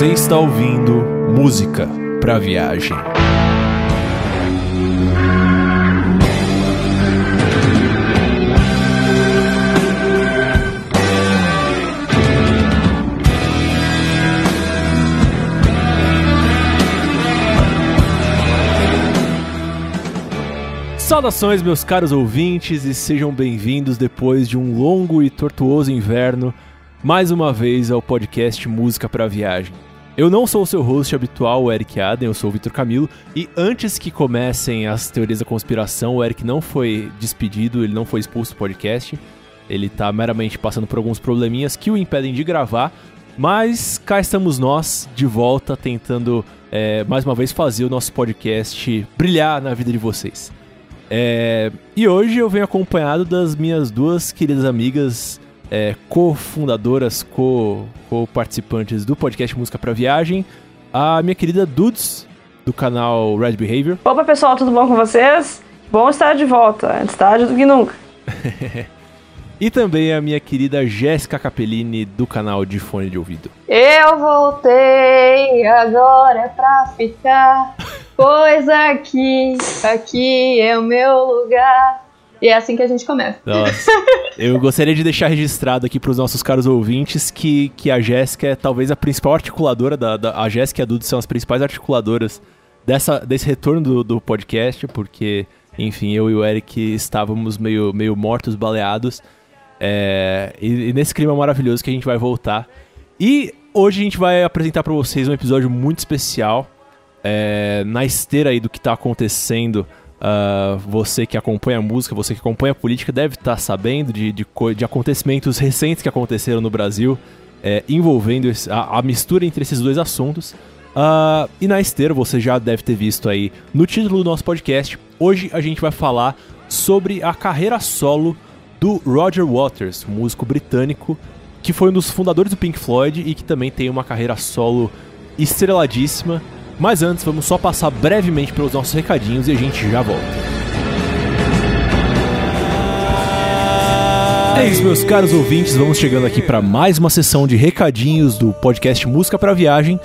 Você está ouvindo música para viagem. Saudações, meus caros ouvintes, e sejam bem-vindos depois de um longo e tortuoso inverno, mais uma vez ao podcast Música para Viagem. Eu não sou o seu host habitual, o Eric Aden, eu sou o Vitor Camilo, e antes que comecem as teorias da conspiração, o Eric não foi despedido, ele não foi expulso do podcast, ele tá meramente passando por alguns probleminhas que o impedem de gravar, mas cá estamos nós, de volta, tentando é, mais uma vez fazer o nosso podcast brilhar na vida de vocês. É, e hoje eu venho acompanhado das minhas duas queridas amigas é, co-fundadoras, co-participantes do podcast Música para Viagem, a minha querida Dudes, do canal Red Behavior. Opa pessoal, tudo bom com vocês? Bom estar de volta, antes tarde do que nunca. e também a minha querida Jéssica Capellini, do canal de Fone de Ouvido. Eu voltei, agora é pra ficar, pois aqui, aqui é o meu lugar. E é assim que a gente começa. Nossa. Eu gostaria de deixar registrado aqui para os nossos caros ouvintes que, que a Jéssica é talvez a principal articuladora da, da a Jéssica e a Dudu são as principais articuladoras dessa, desse retorno do, do podcast, porque, enfim, eu e o Eric estávamos meio, meio mortos, baleados. É, e, e nesse clima maravilhoso que a gente vai voltar. E hoje a gente vai apresentar para vocês um episódio muito especial. É, na esteira aí do que está acontecendo Uh, você que acompanha a música, você que acompanha a política, deve estar tá sabendo de, de, de, acontecimentos recentes que aconteceram no Brasil é, envolvendo esse, a, a, mistura entre esses dois assuntos. Uh, e na esteira, você já deve ter visto aí no título do nosso podcast. Hoje a gente vai falar sobre a carreira solo do Roger Waters, músico britânico que foi um dos fundadores do Pink Floyd e que também tem uma carreira solo estreladíssima. Mas antes, vamos só passar brevemente pelos nossos recadinhos e a gente já volta. É isso, meus caros ouvintes, vamos chegando aqui para mais uma sessão de recadinhos do podcast Música para Viagem.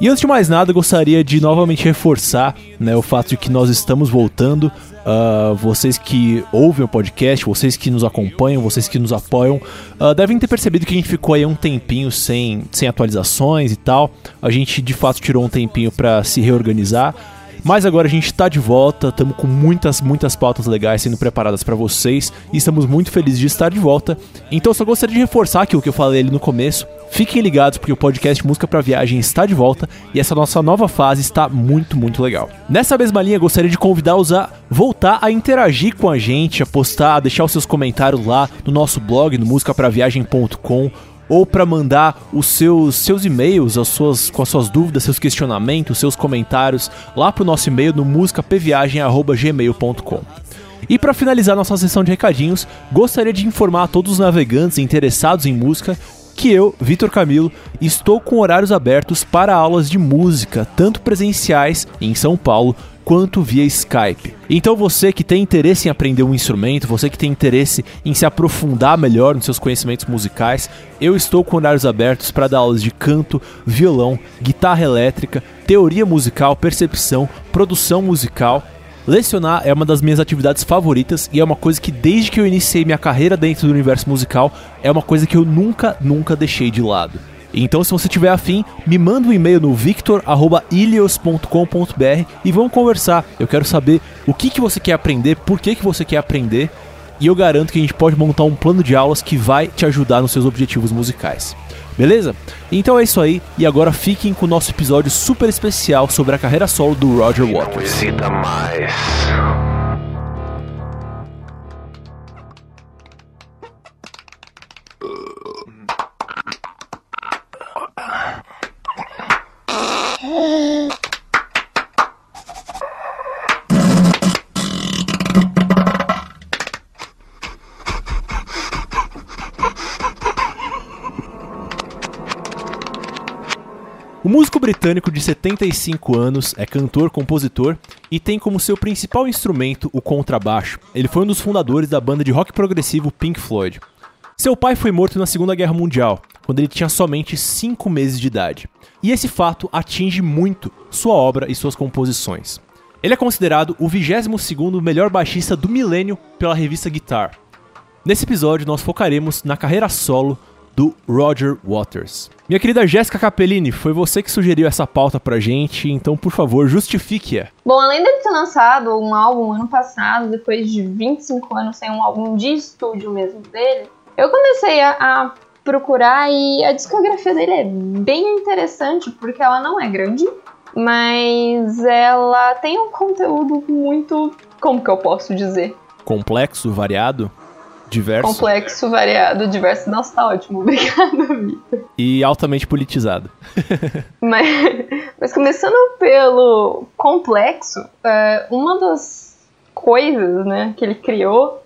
E antes de mais nada, gostaria de novamente reforçar né, o fato de que nós estamos voltando Uh, vocês que ouvem o podcast, vocês que nos acompanham, vocês que nos apoiam, uh, devem ter percebido que a gente ficou aí um tempinho sem, sem atualizações e tal. A gente de fato tirou um tempinho para se reorganizar. Mas agora a gente está de volta, estamos com muitas, muitas pautas legais sendo preparadas para vocês e estamos muito felizes de estar de volta. Então só gostaria de reforçar aquilo que eu falei ali no começo. Fiquem ligados porque o podcast Música para Viagem está de volta e essa nossa nova fase está muito, muito legal. Nessa mesma linha, gostaria de convidá-los a voltar a interagir com a gente, a postar, a deixar os seus comentários lá no nosso blog, no musicapraviagem.com ou para mandar os seus, seus e-mails as suas, com as suas dúvidas, seus questionamentos, seus comentários lá para o nosso e-mail no musicapviagem.gmail.com. E para finalizar nossa sessão de recadinhos, gostaria de informar a todos os navegantes interessados em música que eu, Vitor Camilo, estou com horários abertos para aulas de música, tanto presenciais em São Paulo quanto via Skype. Então você que tem interesse em aprender um instrumento, você que tem interesse em se aprofundar melhor nos seus conhecimentos musicais, eu estou com horários abertos para dar aulas de canto, violão, guitarra elétrica, teoria musical, percepção, produção musical Lecionar é uma das minhas atividades favoritas e é uma coisa que desde que eu iniciei minha carreira dentro do universo musical, é uma coisa que eu nunca, nunca deixei de lado. Então, se você tiver afim, me manda um e-mail no victor.ilios.com.br e vamos conversar. Eu quero saber o que, que você quer aprender, por que, que você quer aprender, e eu garanto que a gente pode montar um plano de aulas que vai te ajudar nos seus objetivos musicais. Beleza? Então é isso aí, e agora fiquem com o nosso episódio super especial sobre a carreira solo do Roger Waters. Músico britânico de 75 anos é cantor, compositor e tem como seu principal instrumento o contrabaixo. Ele foi um dos fundadores da banda de rock progressivo Pink Floyd. Seu pai foi morto na Segunda Guerra Mundial, quando ele tinha somente 5 meses de idade. E esse fato atinge muito sua obra e suas composições. Ele é considerado o 22º melhor baixista do milênio pela revista Guitar. Nesse episódio nós focaremos na carreira solo do Roger Waters. Minha querida Jéssica Capellini, foi você que sugeriu essa pauta pra gente, então por favor, justifique-a. Bom, além dele ter lançado um álbum ano passado, depois de 25 anos sem um álbum de estúdio mesmo dele, eu comecei a, a procurar e a discografia dele é bem interessante porque ela não é grande, mas ela tem um conteúdo muito, como que eu posso dizer? Complexo, variado, diverso. Complexo, variado, diverso. Nossa, tá ótimo. Obrigada, Vitor. E altamente politizado. mas, mas começando pelo complexo, é, uma das coisas né, que ele criou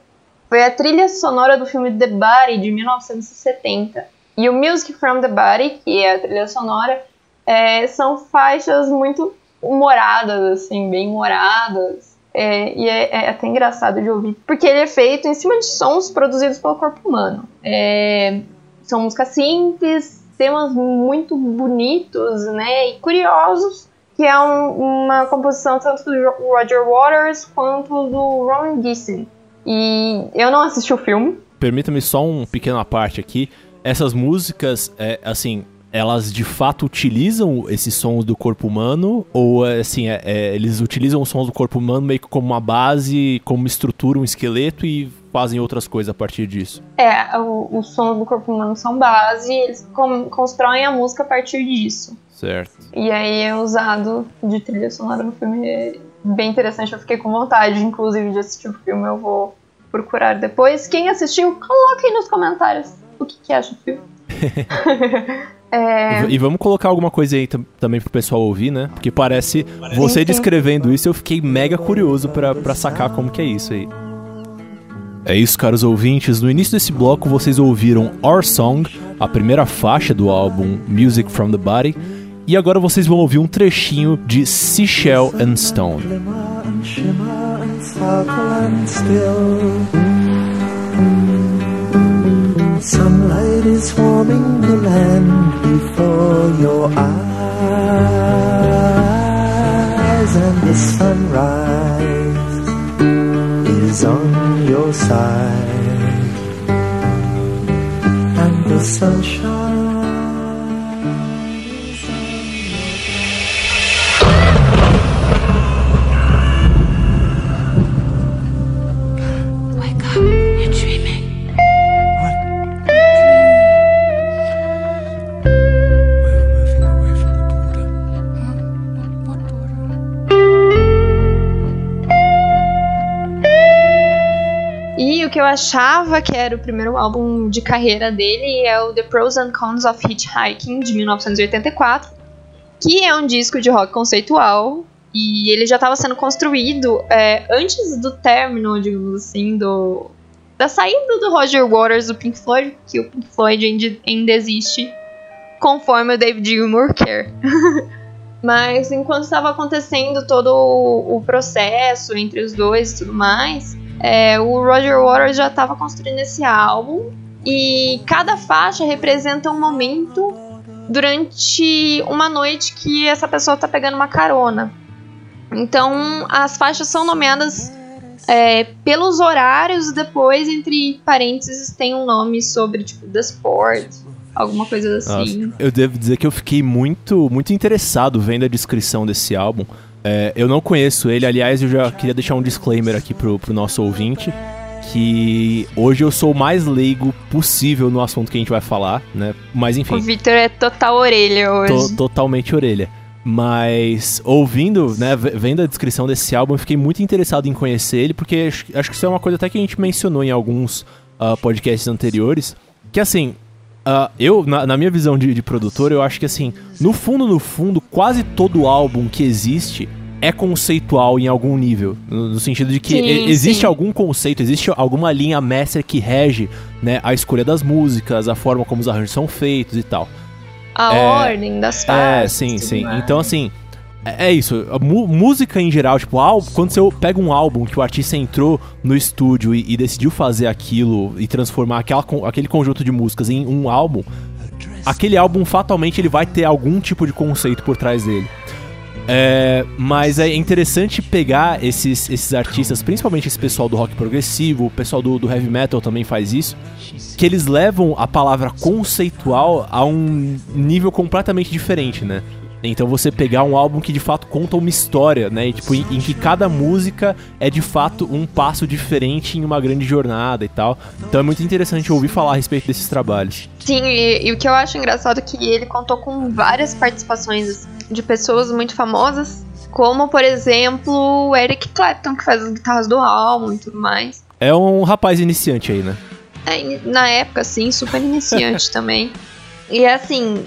foi a trilha sonora do filme The Body, de 1970. E o Music from the Body, que é a trilha sonora, é, são faixas muito humoradas, assim, bem humoradas. É, e é, é, até engraçado de ouvir, porque ele é feito em cima de sons produzidos pelo corpo humano. É, são músicas simples, temas muito bonitos, né, e curiosos, que é um, uma composição tanto do Roger Waters quanto do Ron Gissing. E eu não assisti o filme. Permita-me só um pequena parte aqui. Essas músicas, é, assim, elas de fato utilizam esses sons do corpo humano? Ou, assim, é, é, eles utilizam os sons do corpo humano meio que como uma base, como uma estrutura, um esqueleto e fazem outras coisas a partir disso? É, o, os sons do corpo humano são base e eles com, constroem a música a partir disso. Certo. E aí é usado de trilha sonora no filme. É bem interessante, eu fiquei com vontade, inclusive, de assistir o filme. Eu vou procurar depois. Quem assistiu, coloque aí nos comentários o que, que acha do filme. é... E vamos colocar alguma coisa aí também pro pessoal ouvir, né? Porque parece, você sim, descrevendo isso, eu fiquei mega curioso para sacar como que é isso aí. É isso, caros ouvintes. No início desse bloco, vocês ouviram Our Song, a primeira faixa do álbum Music from the Body. E agora vocês vão ouvir um trechinho de Seashell and Stone. Sunlight is warming the land before your eyes, and the sunrise is on your side, and the sunshine. Eu achava que era o primeiro álbum de carreira dele é o The Pros and Cons of Hitchhiking, de 1984, que é um disco de rock conceitual e ele já estava sendo construído é, antes do término, digamos assim, do, da saída do Roger Waters do Pink Floyd, que o Pink Floyd ainda existe, conforme o David Gilmour quer. Mas enquanto estava acontecendo todo o processo entre os dois e tudo mais, é, o Roger Waters já estava construindo esse álbum e cada faixa representa um momento durante uma noite que essa pessoa está pegando uma carona. Então as faixas são nomeadas é, pelos horários, depois, entre parênteses, tem um nome sobre, tipo, The Sport, alguma coisa assim. Nossa, eu devo dizer que eu fiquei muito, muito interessado vendo a descrição desse álbum. É, eu não conheço ele, aliás, eu já queria deixar um disclaimer aqui pro, pro nosso ouvinte. Que hoje eu sou o mais leigo possível no assunto que a gente vai falar, né? Mas enfim. O Victor é total orelha hoje. To, totalmente orelha. Mas ouvindo, né, vendo a descrição desse álbum, eu fiquei muito interessado em conhecer ele, porque acho, acho que isso é uma coisa até que a gente mencionou em alguns uh, podcasts anteriores. Que assim, Uh, eu, na, na, minha visão de, de, produtor, eu acho que assim, no fundo, no fundo, quase todo álbum que existe é conceitual em algum nível. No, no sentido de que sim, existe sim. algum conceito, existe alguma linha mestra que rege né, a escolha das músicas, a forma como os arranjos são feitos e tal. A É, ordem das faixas. É, sim, sim. mais. Então, assim, é, é isso. Música em geral, tipo, álbum, quando você pega um álbum que o artista entrou no estúdio e, e decidiu fazer aquilo e transformar aquela, aquele conjunto de músicas em um álbum, aquele álbum fatalmente ele vai ter algum tipo de conceito por trás dele. É, mas é interessante pegar esses, esses artistas, principalmente esse pessoal do rock progressivo, o pessoal do, do heavy metal também faz isso, que eles levam a palavra conceitual a um nível completamente diferente, né? Então você pegar um álbum que de fato conta uma história, né? E, tipo, em, em que cada música é de fato um passo diferente em uma grande jornada e tal. Então é muito interessante ouvir falar a respeito desses trabalhos. Sim, e, e o que eu acho engraçado é que ele contou com várias participações de pessoas muito famosas, como, por exemplo, o Eric Clapton, que faz as guitarras do álbum e tudo mais. É um rapaz iniciante aí, né? É, na época, assim, super iniciante também. E assim,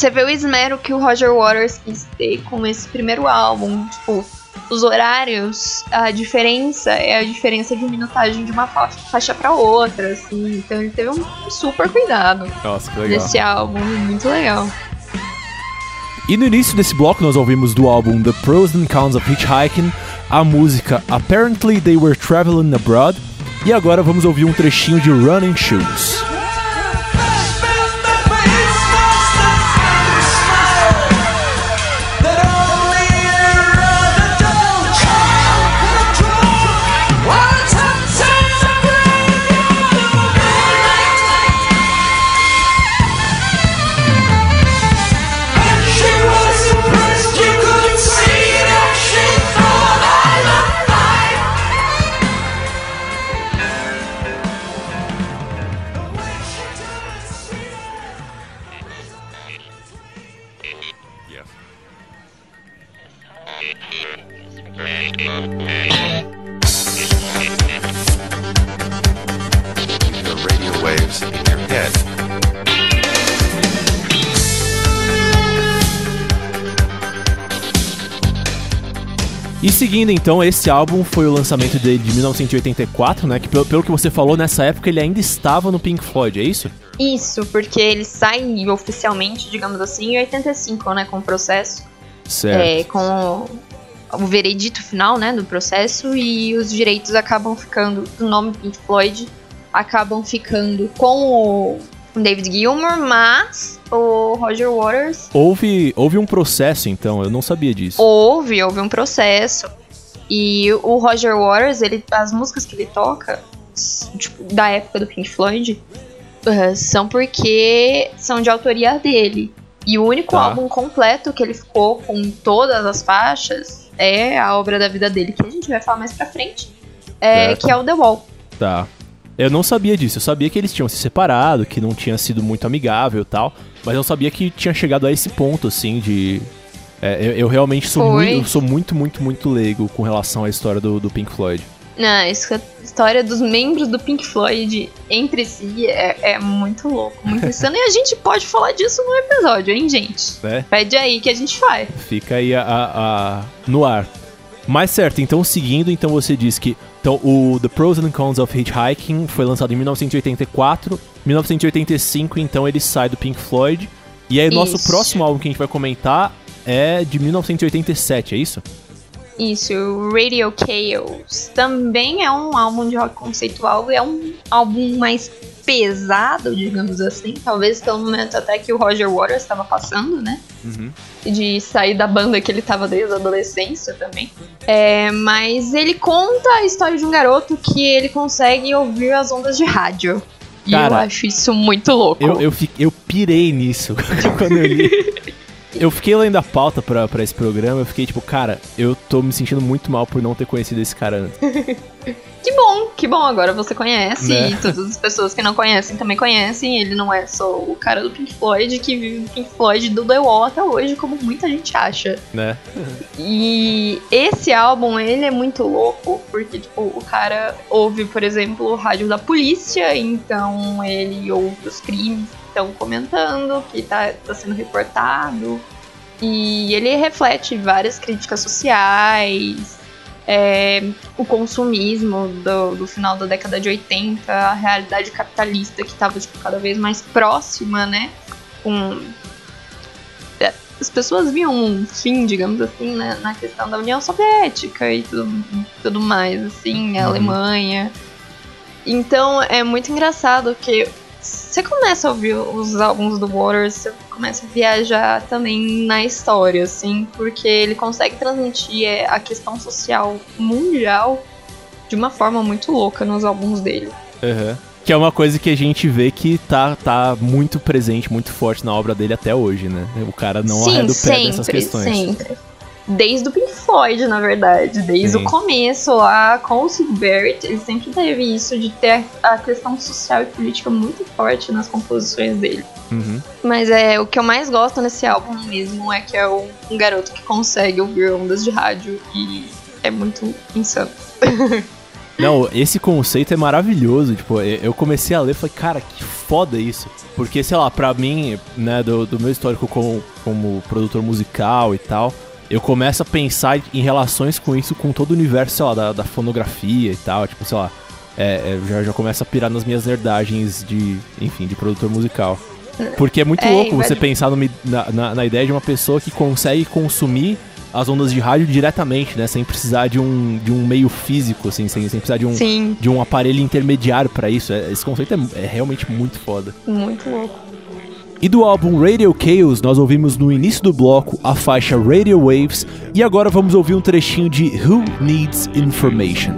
você vê o esmero que o Roger Waters quis ter com esse primeiro álbum. Tipo, os horários, a diferença é a diferença de minutagem de uma fa- faixa pra outra, assim. Então ele teve um super cuidado Nossa, que legal. nesse álbum, muito legal. E no início desse bloco nós ouvimos do álbum The Pros and Cons of Hitchhiking a música Apparently They Were Traveling Abroad. E agora vamos ouvir um trechinho de Running Shoes. Seguindo então, esse álbum foi o lançamento dele de 1984, né? Que pelo, pelo que você falou, nessa época ele ainda estava no Pink Floyd, é isso? Isso, porque ele sai oficialmente, digamos assim, em 85, né, com o processo. Certo. é, com o, o veredito final, né, do processo e os direitos acabam ficando, o nome Pink Floyd acabam ficando com o David Gilmour, mas o Roger Waters Houve, houve um processo então, eu não sabia disso. houve, houve um processo e o Roger Waters, ele, as músicas que ele toca, tipo, da época do Pink Floyd, eh, são porque são de autoria dele. E o único Tá. álbum completo que ele ficou com todas as faixas é a obra da vida dele, que a gente vai falar mais pra frente, é, que é o The Wall. Tá. Eu não sabia disso, eu sabia que eles tinham se separado, que não tinha sido muito amigável e tal, mas eu sabia que tinha chegado a esse ponto, assim, de. É, eu, eu realmente sou Foi. muito, eu sou muito, muito, muito leigo com relação à história do, do Pink Floyd. Não, isso, a história dos membros do Pink Floyd entre si é, é muito louco, muito insano. e a gente pode falar disso no episódio, hein, gente? Né? Pede aí que a gente faz. Fica aí a, a- a- no ar. Mas certo, então seguindo, então você diz que então, o The Pros and Cons of Hitchhiking foi lançado em 1984. 1985, então ele sai do Pink Floyd. E aí o nosso Isso. próximo álbum que a gente vai comentar é de 1987, é isso? Isso, o Radio Chaos também é um álbum de rock conceitual, é um álbum mais pesado, digamos assim, talvez pelo momento até que o Roger Waters estava passando, né? Uhum. De sair da banda que ele estava desde a adolescência também. É, mas ele conta a história de um garoto que ele consegue ouvir as ondas de rádio. E eu Cara, acho isso muito louco. Eu, eu, eu pirei nisso quando eu li. Eu fiquei lendo a pauta pra, pra esse programa, eu fiquei tipo, cara, eu tô me sentindo muito mal por não ter conhecido esse cara antes. Que bom, que bom, agora você conhece Né? e todas as pessoas que não conhecem também conhecem. Ele não é só o cara do Pink Floyd que vive o Pink Floyd do The Wall até hoje, como muita gente acha. Né? E esse álbum, ele é muito louco, porque, tipo, o cara ouve, por exemplo, o rádio da polícia, então ele ouve os crimes estão comentando, que tá, tá sendo reportado. E ele reflete várias críticas sociais, é, o consumismo do, do final da década de 80, a realidade capitalista que estava tipo, cada vez mais próxima, né? Com as pessoas viam um fim, digamos assim, né, na questão da União Soviética e tudo, tudo mais, assim, a Uhum. Alemanha. Então é muito engraçado que você começa a ouvir os álbuns do Waters, você começa a viajar também na história, assim, porque ele consegue transmitir é, a questão social mundial de uma forma muito louca nos álbuns dele. Aham. Que é uma coisa que a gente vê que tá, tá muito presente, muito forte na obra dele até hoje, né? O cara não Sim, arreda o pé sempre, dessas questões. sempre. Desde o Pink Floyd, na verdade. Desde Sim. o começo lá, com o Sid Barrett, ele sempre teve isso de ter a questão social e política muito forte nas composições dele. Uhum. Mas é o que eu mais gosto nesse álbum mesmo é que é um, um garoto que consegue ouvir ondas de rádio e é muito insano. Não, esse conceito é maravilhoso. Tipo, eu eu comecei a ler e falei, cara, que foda isso. Porque, sei lá, pra mim, né, do, do meu histórico como, como produtor musical e tal, eu começo a pensar em relações com isso com todo o universo, sei lá, da, da fonografia e tal. Tipo, sei lá, é, é, já, já começo a pirar nas minhas nerdagens de, enfim, de produtor musical. Porque é muito É, louco você pensar numa- na, na, na ideia de uma pessoa que consegue consumir as ondas de rádio diretamente, né? Sem precisar de um, de um meio físico, assim, sem, sem precisar de um, Sim, de um aparelho intermediário pra isso. É- Esse conceito é, é realmente muito foda. muito louco. E do álbum Radio Chaos, nós ouvimos no início do bloco a faixa Radio Waves e agora vamos ouvir um trechinho de Who Needs Information.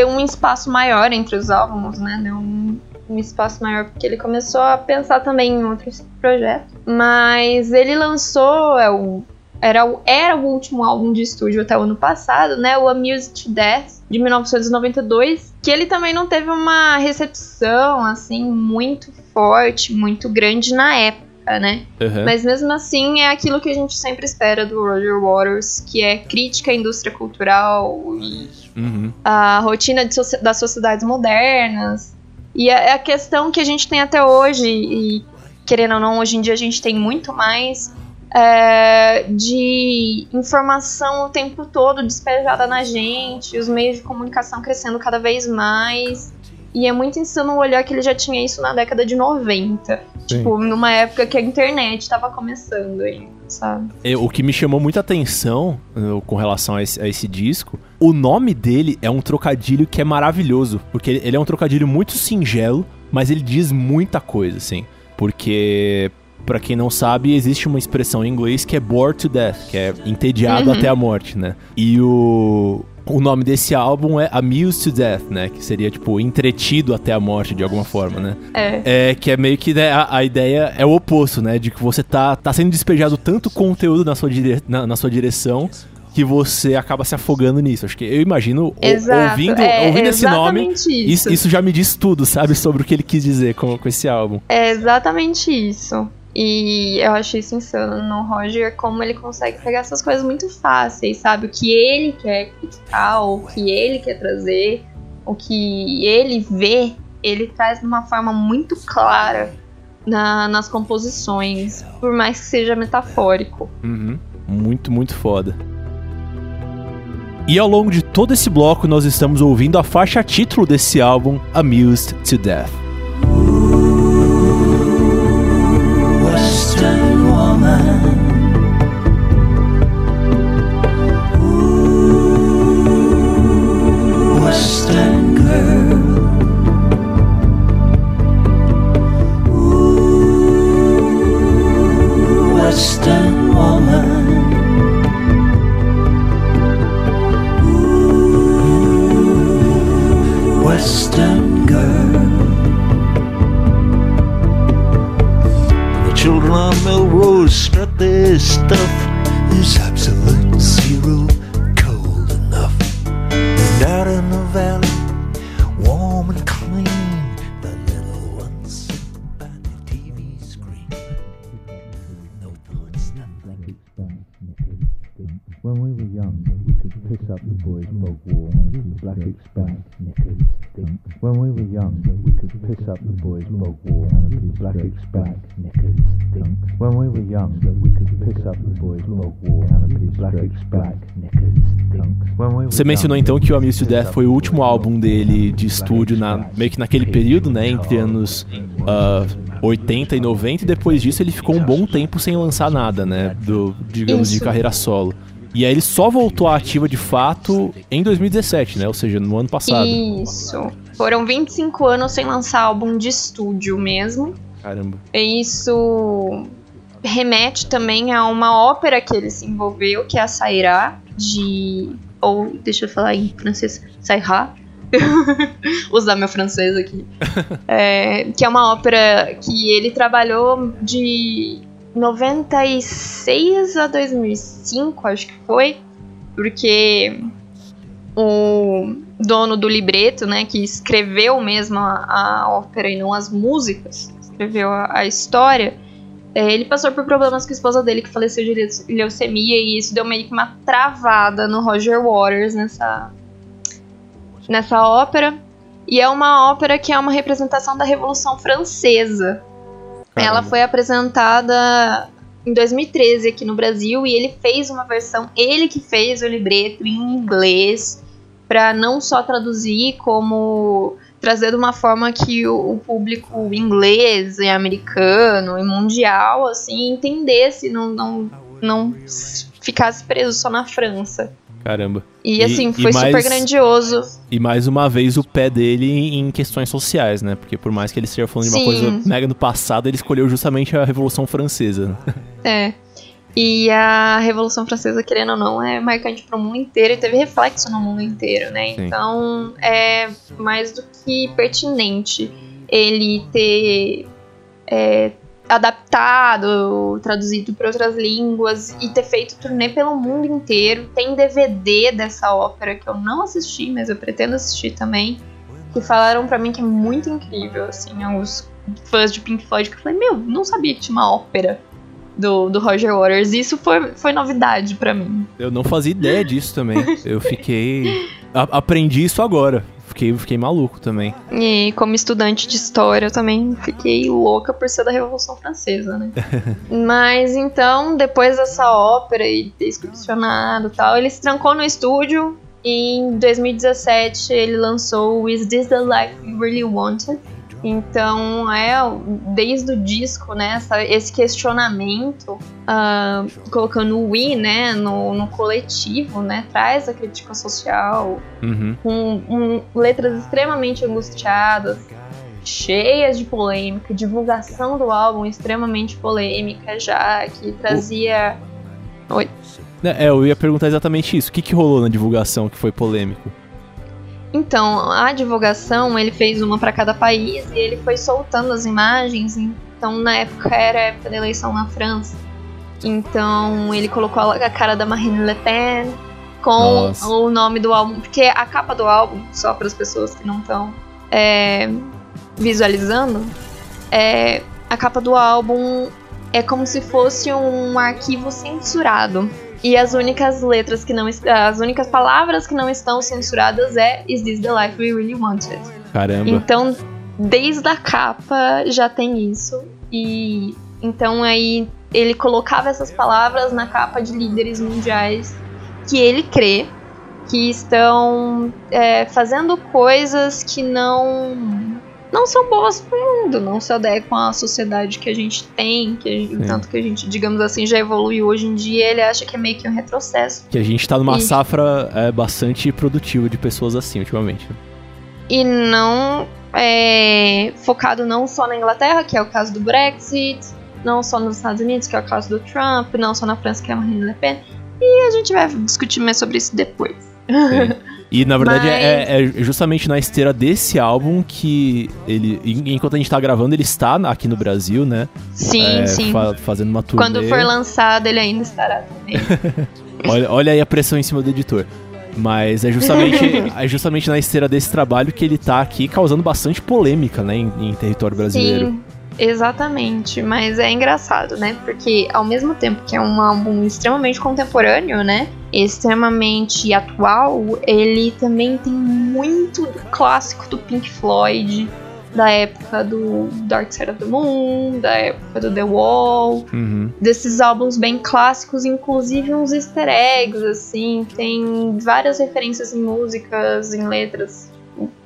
Deu um espaço maior entre os álbuns, né? Deu um, um espaço maior porque ele começou a pensar também em outros projetos. Mas ele lançou, é o, era, o, era o último álbum de estúdio até o ano passado, né? O Amused to Death, de 1992. Que ele também não teve uma recepção, assim, muito forte, muito grande na época, né? Uhum. Mas mesmo assim é aquilo que a gente sempre espera do Roger Waters, que é crítica à indústria cultural e Uhum. a rotina soci- das sociedades modernas. E é a questão que a gente tem até hoje, e querendo ou não, hoje em dia a gente tem muito mais é, de informação o tempo todo despejada na gente, os meios de comunicação crescendo cada vez mais. E é muito insano olhar que ele já tinha isso na década de 90. Tipo, numa época que a internet tava começando ainda, sabe? É, O que me chamou muita atenção uh, com relação a esse, a esse disco, o nome dele é um trocadilho que é maravilhoso, porque ele ele é um trocadilho muito singelo, mas ele diz muita coisa, assim. Porque, pra quem não sabe, existe uma expressão em inglês que é bored to death, que é entediado Uhum. até a morte, né? E o. O nome desse álbum é Amused to Death, né? Que seria, tipo, entretido até a morte, de alguma forma, né? É. É, que é meio que né, a, a ideia é o oposto, né? De que você tá, tá sendo despejado tanto conteúdo na sua, dire, na, na sua direção que você acaba se afogando nisso. Acho que eu imagino, Exato. ouvindo, é, ouvindo esse nome, exatamente isso, isso já me diz tudo, sabe? Sobre o que ele quis dizer com, com esse álbum. É exatamente isso. E eu acho isso insano no Roger, como ele consegue pegar essas coisas muito fáceis, sabe? O que ele quer criticar, o que ele quer trazer, o que ele vê, ele traz de uma forma muito clara na- nas composições, por mais que seja metafórico. Uhum. Muito, muito foda. E ao longo de todo esse bloco, nós estamos ouvindo a faixa título desse álbum, Amused to Death. Knickers. When we were young, we could pick up the boys' bog wore black expanse knickers. When we were Você mencionou então que o Amused to Death foi o último álbum dele de estúdio, na, meio que naquele período, né? Entre anos ah, 80 e 90, e depois disso ele ficou um bom tempo sem lançar nada, né? Do, digamos, de Isso. carreira solo. E aí ele só voltou à ativa de fato em 2017, né? Ou seja, no ano passado. Isso. Foram 25 anos sem lançar álbum de estúdio mesmo. Caramba. Isso remete também a uma ópera que ele se envolveu, que é a Sairá, de. Ou, deixa eu falar em francês, Sairá. Usar meu francês aqui. É, que é uma ópera que ele trabalhou de 96 a 2005, acho que foi. Porque o dono do libreto, né, que escreveu mesmo a, a ópera e não as músicas, escreveu a, a história, é, ele passou por problemas com a esposa dele que faleceu de leu- leucemia e isso deu meio que uma travada no Roger Waters nessa, nessa ópera. E é uma ópera que é uma representação da Revolução Francesa. Ela Caramba. foi apresentada em 2013 aqui no Brasil e ele fez uma versão, ele que fez o libreto em inglês, para não só traduzir, como trazer de uma forma que o, o público inglês e americano e mundial assim entendesse, não, não, não ficasse preso só na França. Caramba. E, E- assim, e foi super mais- grandioso. E mais uma vez o pé dele em questões sociais, né? Porque por mais que ele esteja falando de uma Sim. coisa mega no passado, ele escolheu justamente a Revolução Francesa. né? É. E a Revolução Francesa, querendo ou não, é marcante para o mundo inteiro e teve reflexo no mundo inteiro, né? Sim. Então é mais do que pertinente ele ter é, adaptado, traduzido para outras línguas e ter feito turnê pelo mundo inteiro. Tem DVD dessa ópera que eu não assisti, mas eu pretendo assistir também. Que falaram para mim que é muito incrível, assim, alguns fãs de Pink Floyd que eu falei, meu, não sabia que tinha uma ópera do, do Roger Waters. Isso foi, foi novidade pra mim. Eu não fazia ideia disso também. Eu fiquei. a- aprendi isso agora. Fiquei, fiquei maluco também. E como estudante de história, eu também fiquei louca por ser da Revolução Francesa, né? Mas então, depois dessa ópera e ter excursionado e tal, ele se trancou no estúdio e em 2017 ele lançou Is This the Life We Really Wanted? Então, é desde o disco, né, essa- esse questionamento, ah, colocando o we, né, no, no coletivo, né, traz a crítica social, Uhum. com um- letras extremamente angustiadas, cheias de polêmica, divulgação do álbum extremamente polêmica já, que trazia. Oi. É, eu ia perguntar exatamente isso. O que, que rolou na divulgação que foi polêmico? Então, a divulgação, ele fez uma para cada país e ele foi soltando as imagens. Então, na época era a época da eleição na França. Então, ele colocou a cara da Marine Le Pen com Nossa. o nome do álbum, porque a capa do álbum, só para as pessoas que não estão visualizando, é, a capa do álbum é como se fosse um arquivo censurado. E as únicas letras que não as únicas palavras que não estão censuradas é Is this the life we really wanted? Caramba. Então, desde a capa já tem isso. E então aí ele colocava essas palavras na capa de líderes mundiais que ele crê que estão é, fazendo coisas que não não são boas pro mundo, não se adequam à sociedade que a gente tem, que a gente- tanto que a gente, digamos assim, já evoluiu hoje em dia, ele acha que é meio que um retrocesso. Que a gente tá numa E- safra é, bastante produtiva de pessoas assim ultimamente. né? E não é, focado não só na Inglaterra, que é o caso do Brexit, não só nos Estados Unidos, que é o caso do Trump, não só na França, que é a Marine Le Pen. E a gente vai discutir mais sobre isso depois. E na verdade Mas- é, é justamente na esteira desse álbum que ele, en- enquanto a gente tá gravando, ele está aqui no Brasil, né? Sim, É, sim. fa- fazendo uma turnê. Quando for lançado, ele ainda estará também. Olha, olha aí a pressão em cima do editor. Mas é justamente, é justamente na esteira desse trabalho que ele tá aqui causando bastante polêmica, né, em, em território brasileiro. Sim, exatamente. Mas é engraçado, né? Porque ao mesmo tempo que é um álbum extremamente contemporâneo, né? Extremamente atual, ele também tem muito do clássico do Pink Floyd, da época do Dark Side of the Moon, da época do The Wall, Uhum. desses álbuns bem clássicos, inclusive uns easter eggs, assim, tem várias referências em músicas, em letras,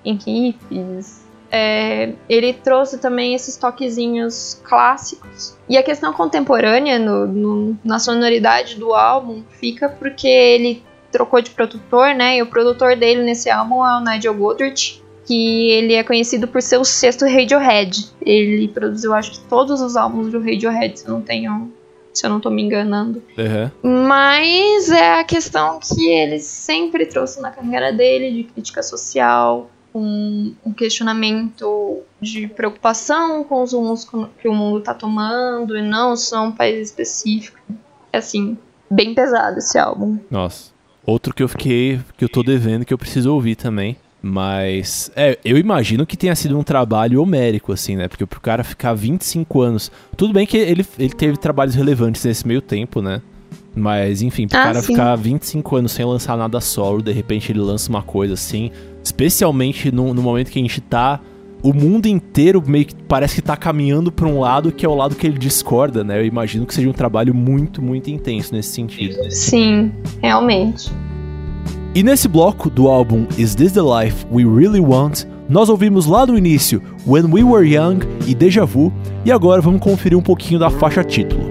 em riffs. É, ele trouxe também esses toquezinhos clássicos. E a questão contemporânea no- no- na sonoridade do álbum fica porque ele trocou de produtor, né? E o produtor dele nesse álbum é o Nigel Godrich, que ele é conhecido por ser o sexto Radiohead. Ele produziu, acho que todos os álbuns do Radiohead, se eu não tenho, se eu não tô me enganando. Uhum. Mas é a questão que ele sempre trouxe na carreira dele de crítica social, um, um questionamento de preocupação com os rumos que o mundo tá tomando e não só um país específico. É assim, bem pesado esse álbum. Nossa. Outro que eu fiquei, que eu tô devendo, que eu preciso ouvir também. Mas, é, eu imagino que tenha sido um trabalho homérico, assim, né? Porque pro cara ficar 25 anos. Tudo bem que ele, ele teve trabalhos relevantes nesse meio tempo, né? Mas, enfim, pro Ah, cara sim. ficar 25 anos sem lançar nada solo, de repente ele lança uma coisa assim. Especialmente no, no momento que a gente tá. O mundo inteiro meio que parece que tá caminhando pra um lado que é o lado que ele discorda, né? Eu imagino que seja um trabalho muito, muito intenso nesse sentido. Sim, realmente. E nesse bloco do álbum Is This the Life We Really Want, nós ouvimos lá no início When We Were Young e Deja Vu, e agora vamos conferir um pouquinho da faixa título.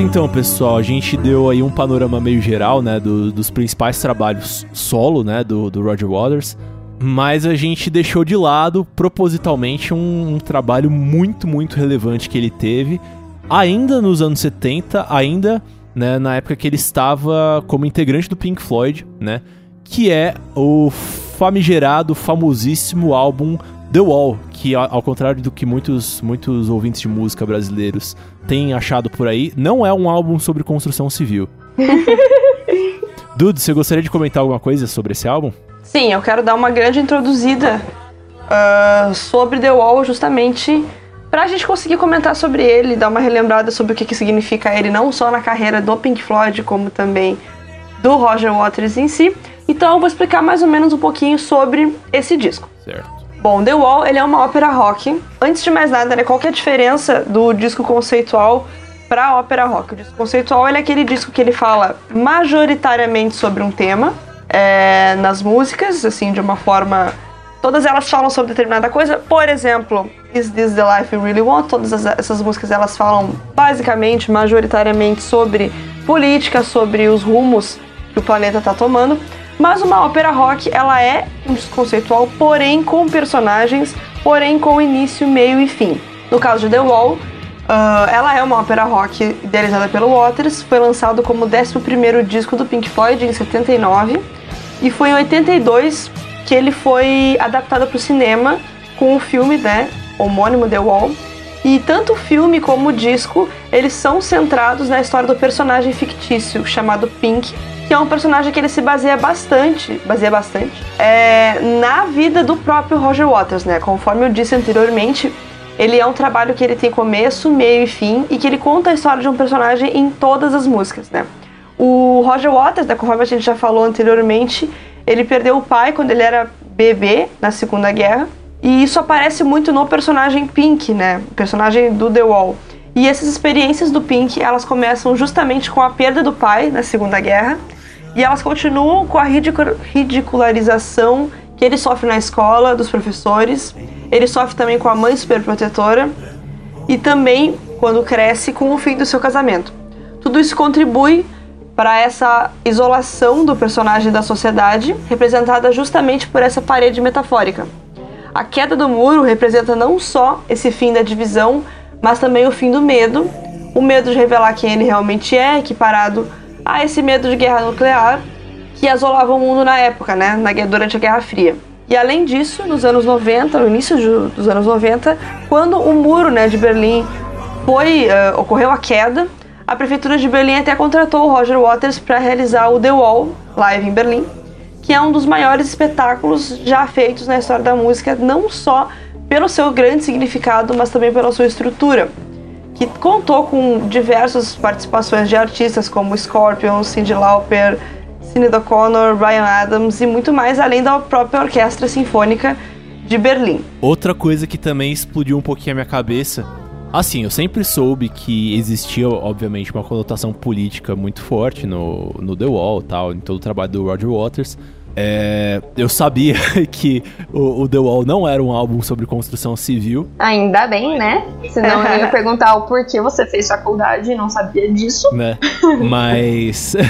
Então, pessoal, a gente deu aí um panorama meio geral, né, do- dos principais trabalhos solo, né, do, do Roger Waters, mas a gente deixou de lado, propositalmente, um, um trabalho muito, muito relevante que ele teve, ainda nos anos 70, ainda, né, na época que ele estava como integrante do Pink Floyd, né, que é o famigerado, famosíssimo álbum The Wall, que a- ao contrário do que muitos, muitos ouvintes de música brasileiros têm achado por aí, não é um álbum sobre construção civil. Dudu, você gostaria de comentar alguma coisa sobre esse álbum? Sim, eu quero dar uma grande introduzida ah, sobre The Wall, justamente pra gente conseguir comentar sobre ele, dar uma relembrada sobre o que, que significa ele, não só na carreira do Pink Floyd, como também do Roger Waters em si. Então eu vou explicar mais ou menos um pouquinho sobre esse disco. Certo. Bom, The Wall, ele é uma ópera rock. Antes de mais nada, né, qual é a diferença do disco conceitual pra ópera rock? O disco conceitual é aquele disco que ele fala majoritariamente sobre um tema, é, nas músicas, assim, de uma forma Todas elas falam sobre determinada coisa. Por exemplo, Is This the Life You Really Want? Todas as- essas músicas elas falam basicamente, majoritariamente sobre política, sobre os rumos que o planeta está tomando. Mas uma ópera rock, ela é um disco conceitual, porém com personagens, porém com início, meio e fim. No caso de The Wall, ah, ela é uma ópera rock idealizada pelo Waters, foi lançado como o 11º disco do Pink Floyd em 79 e foi em 82 que ele foi adaptado para o cinema com o filme, né, homônimo The Wall. E tanto o filme como o disco, eles são centrados na história do personagem fictício chamado Pink, que é um personagem que ele se baseia bastante, baseia bastante, é, na vida do próprio Roger Waters, né? Conforme eu disse anteriormente, ele é um trabalho que ele tem começo, meio e fim, e que ele conta a história de um personagem em todas as músicas, né? O Roger Waters, né, conforme a gente já falou anteriormente, ele perdeu o pai quando ele era bebê na Segunda Guerra. E isso aparece muito no personagem Pink, né? O personagem do The Wall. E essas experiências do Pink, elas começam justamente com a perda do pai na Segunda Guerra. E elas continuam com a ridicu- ridicularização que ele sofre na escola, dos professores. Ele sofre também com a mãe superprotetora. E também, quando cresce, com o fim do seu casamento. Tudo isso contribui para essa isolação do personagem da sociedade, representada justamente por essa parede metafórica. A queda do muro representa não só esse fim da divisão, mas também o fim do medo, o medo de revelar quem ele realmente é, equiparado a esse medo de guerra nuclear que assolava o mundo na época, né, na, durante a Guerra Fria. E além disso, nos anos 90, no início dos anos 90, quando o muro né, de Berlim foi eh, ocorreu a queda, a prefeitura de Berlim até contratou o Roger Waters para realizar o The Wall live em Berlim, que é um dos maiores espetáculos já feitos na história da música, não só pelo seu grande significado, mas também pela sua estrutura, que contou com diversas participações de artistas como Scorpions, Cyndi Lauper, Sinead O'Connor, Brian Adams e muito mais, além da própria Orquestra Sinfônica de Berlim. Outra coisa que também explodiu um pouquinho a minha cabeça. Assim, eu sempre soube que existia, obviamente, uma conotação política muito forte no, no The Wall tal, em todo o trabalho do Roger Waters. É, eu sabia que o, o The Wall não era um álbum sobre construção civil, Ainda bem, né? Senão eu ia perguntar o porquê você fez faculdade e não sabia disso. né? Mas.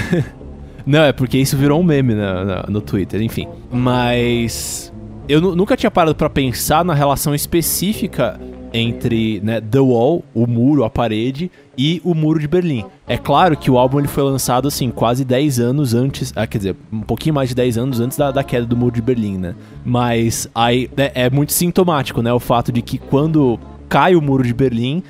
Não, é porque isso virou um meme na- na- no Twitter, enfim. Mas. Eu nu- nunca tinha parado pra pensar na relação específica entre né, The Wall, o muro, a parede, e o muro de Berlim. É claro que o álbum ele foi lançado assim, quase 10 anos antes. Ah, quer dizer, um pouquinho mais de 10 anos antes da, da queda do muro de Berlim, né? Mas aí né, é muito sintomático, né? O fato de que quando cai o muro de Berlim,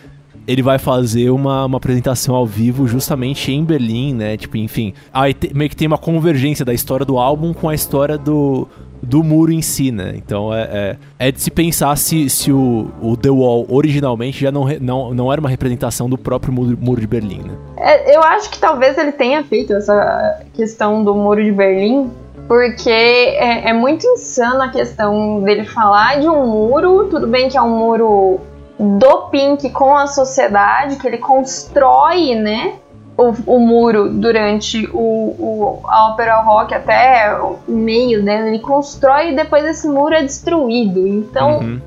ele vai fazer uma, uma apresentação ao vivo justamente em Berlim, né? Tipo, enfim. Aí te- meio que tem uma convergência da história do álbum com a história do, do muro em si, né? Então é, é, é de se pensar se, se o, o The Wall originalmente já não, não, não era uma representação do próprio muro, muro de Berlim, né? É, eu acho que talvez ele tenha feito essa questão do muro de Berlim, porque é, é muito insano a questão dele falar de um muro. Tudo bem que é um muro do Pink com a sociedade, que ele constrói, né? O, o muro durante o, o- a ópera rock até o meio dela, ele constrói e depois esse muro é destruído. Então Uhum.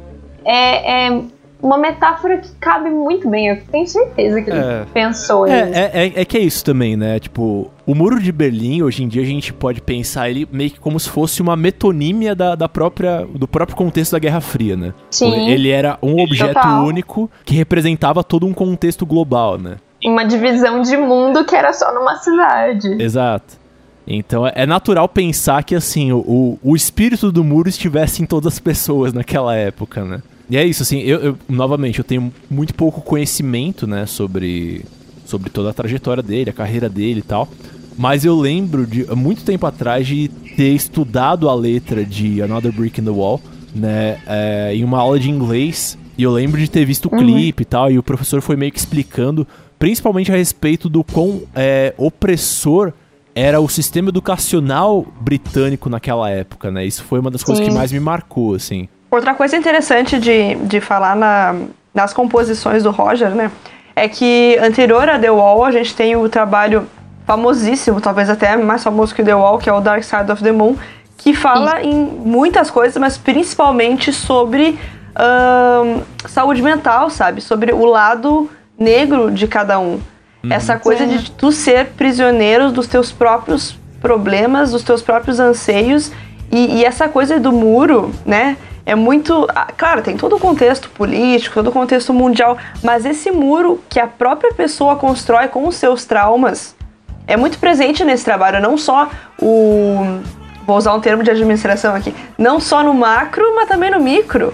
é, é uma metáfora que cabe muito bem. Eu tenho certeza que ele É. pensou nisso. É, é, é, é que é isso também, né? Tipo, o muro de Berlim, hoje em dia, a gente pode pensar ele meio que como se fosse uma metonímia da, da própria, do próprio contexto da Guerra Fria, né? Sim. Ele era um objeto Total. único que representava todo um contexto global, né? Uma divisão de mundo que era só numa cidade. Exato. Então é- é natural pensar que assim, o, o, espírito do muro estivesse em todas as pessoas naquela época, né? E é isso, assim, eu, eu- novamente, eu tenho muito pouco conhecimento, né, sobre, sobre toda a trajetória dele, a carreira dele e tal. Mas eu lembro de muito tempo atrás de ter estudado a letra de Another Brick in the Wall, né, é, em uma aula de inglês. E eu lembro de ter visto o clipe e tal, e o professor foi meio que explicando, principalmente a respeito do quão é, opressor era o sistema educacional britânico naquela época, né? Isso foi uma das coisas Sim. que mais me marcou, assim. Outra coisa interessante de, de falar na, nas composições do Roger, né? É que anterior a The Wall, a gente tem o trabalho famosíssimo, talvez até mais famoso que The Wall, que é o Dark Side of the Moon, que fala em muitas coisas, mas principalmente sobre saúde mental, sabe? Sobre o lado negro de cada um. Essa coisa de tu ser prisioneiro dos teus próprios problemas, dos teus próprios anseios. E, e essa coisa do muro, né? É muito. ah, Claro, tem todo o contexto político, todo o contexto mundial, mas esse muro que a própria pessoa constrói com os seus traumas é muito presente nesse trabalho, não só o. Vou usar um termo de administração aqui. Não só no macro, mas também no micro,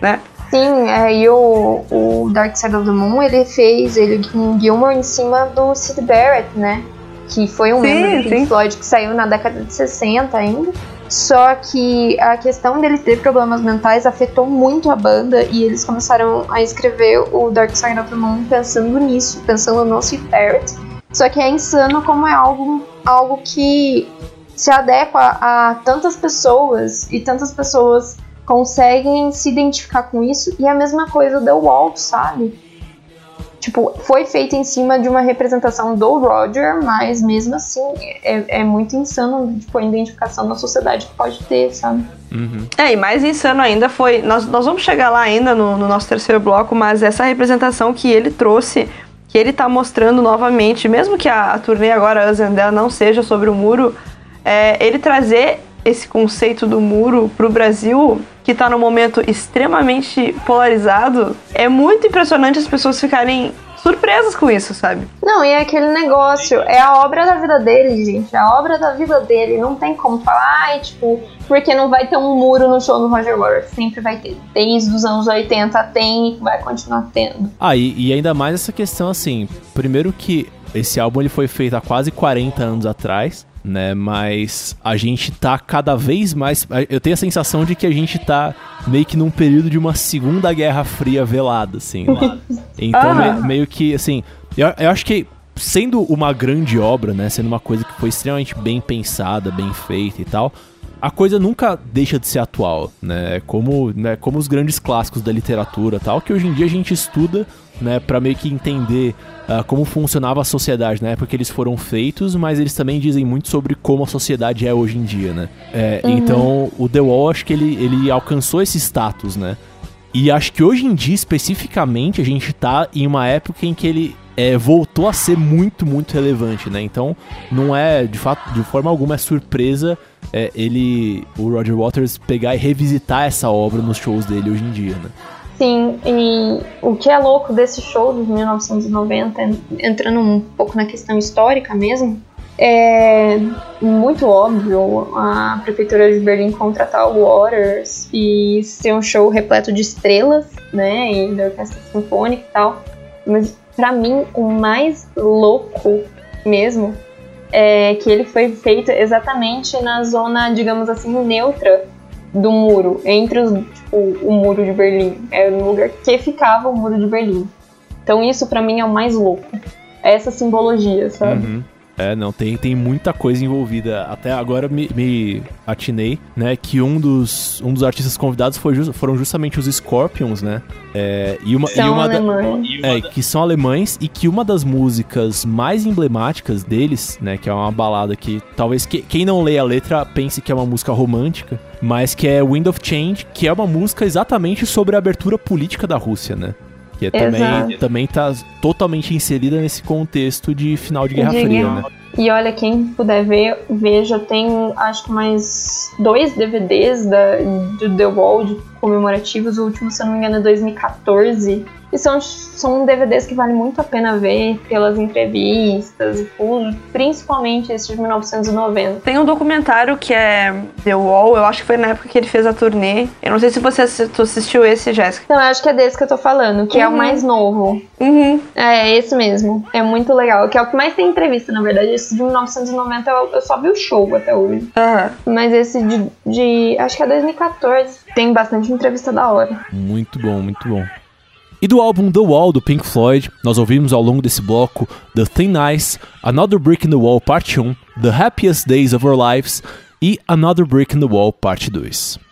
né? Sim, é, e o, o Dark Side of the Moon, ele fez ele um Gilmore em cima do Sid Barrett, né? Que foi um Sim, membro do Pink sim. Floyd que saiu na década de 60 ainda. Só que a questão dele ter problemas mentais afetou muito a banda e eles começaram a escrever o Dark Side of the Moon pensando nisso, pensando no Sid Barrett. Só que é insano como é algo, algo que se adequa a tantas pessoas e tantas pessoas conseguem se identificar com isso e a mesma coisa do Walt, sabe? Tipo, foi feita em cima de uma representação do Roger, mas mesmo assim é, é muito insano tipo, a identificação na sociedade que pode ter, sabe? Uhum. É, e mais insano ainda foi. Nós, nós vamos chegar lá ainda no, no nosso terceiro bloco, mas essa representação que ele trouxe, que ele tá mostrando novamente, mesmo que a, a turnê agora, Us and não seja sobre o muro, é, ele trazer esse conceito do muro pro Brasil, que tá num momento extremamente polarizado, é muito impressionante as pessoas ficarem surpresas com isso, sabe? Não, e é aquele negócio, é a obra da vida dele, gente. É a obra da vida dele. Não tem como falar, ai, tipo, porque não vai ter um muro no show do Roger Waters. Sempre vai ter. Desde os anos 80 tem e vai continuar tendo. Ah, e, e ainda mais essa questão assim, primeiro que esse álbum ele foi feito há quase 40 anos atrás, né? Mas a gente tá cada vez mais. Eu tenho a sensação de que a gente tá meio que num período de uma segunda guerra fria velada, assim. né? Então, Ah. me- meio que, assim. Eu, eu acho que. Sendo uma grande obra, né? Sendo uma coisa que foi extremamente bem pensada, bem feita e tal, a coisa nunca deixa de ser atual, né? Como, né, como os grandes clássicos da literatura tal, que hoje em dia a gente estuda, né, para meio que entender ah, como funcionava a sociedade na época que eles foram feitos, mas eles também dizem muito sobre como a sociedade é hoje em dia, né? É, Então, o The Wall, acho que ele, ele alcançou esse status, né? E acho que hoje em dia, especificamente, a gente tá em uma época em que ele é, voltou a ser muito, muito relevante, né? Então, não é, de fato, de forma alguma é surpresa é, ele, o Roger Waters, pegar e revisitar essa obra nos shows dele hoje em dia, né? Sim, e o que é louco desse show de 1990, en- entrando um pouco na questão histórica mesmo, é muito óbvio a prefeitura de Berlim contratar o Waters e ser um show repleto de estrelas, né, e da orquestra sinfônica e tal. Mas pra mim o mais louco mesmo é que ele foi feito exatamente na zona, digamos assim, neutra do muro, entre os, tipo, o muro de Berlim. É no lugar que ficava o muro de Berlim. Então isso pra mim é o mais louco. É essa simbologia, sabe? Uhum. É, não, tem, tem muita coisa envolvida. Até agora me, me atinei, né, que um dos, um dos artistas convidados foi ju- foram justamente os Scorpions, né? É, e uma, e São uma da- alemães. É, que são alemães e que uma das músicas mais emblemáticas deles, né, que é uma balada que talvez que- quem não lê a letra pense que é uma música romântica, mas que é Wind of Change, que é uma música exatamente sobre a abertura política da Rússia, né? Que é também, também tá totalmente inserida nesse contexto de final de Guerra De Fria, guerra. né? E olha, quem puder ver, veja, tem acho que mais dois DVDs da, do The Wall de comemorativos. O último, se eu não me engano, é 2014. E são, são DVDs que vale muito a pena ver pelas entrevistas e tudo, principalmente esse de 1990. Tem um documentário que é The Wall, eu acho que foi na época que ele fez a turnê. Eu não sei se você assistiu esse, Jéssica. Então, eu acho que é desse que eu tô falando, que é o Uhum. mais novo. Uhum. É, esse mesmo. É muito legal. Que é o que mais tem entrevista, na verdade. Esse de 1990 eu, eu só vi o show até hoje. Aham. Mas esse de, de. Acho que é 2014. Tem bastante entrevista da hora. Muito bom, muito bom. E do álbum The Wall do Pink Floyd, nós ouvimos ao longo desse bloco The Thin Ice, Another Brick in the Wall Parte 1, The Happiest Days of Our Lives e Another Brick in the Wall Parte 2.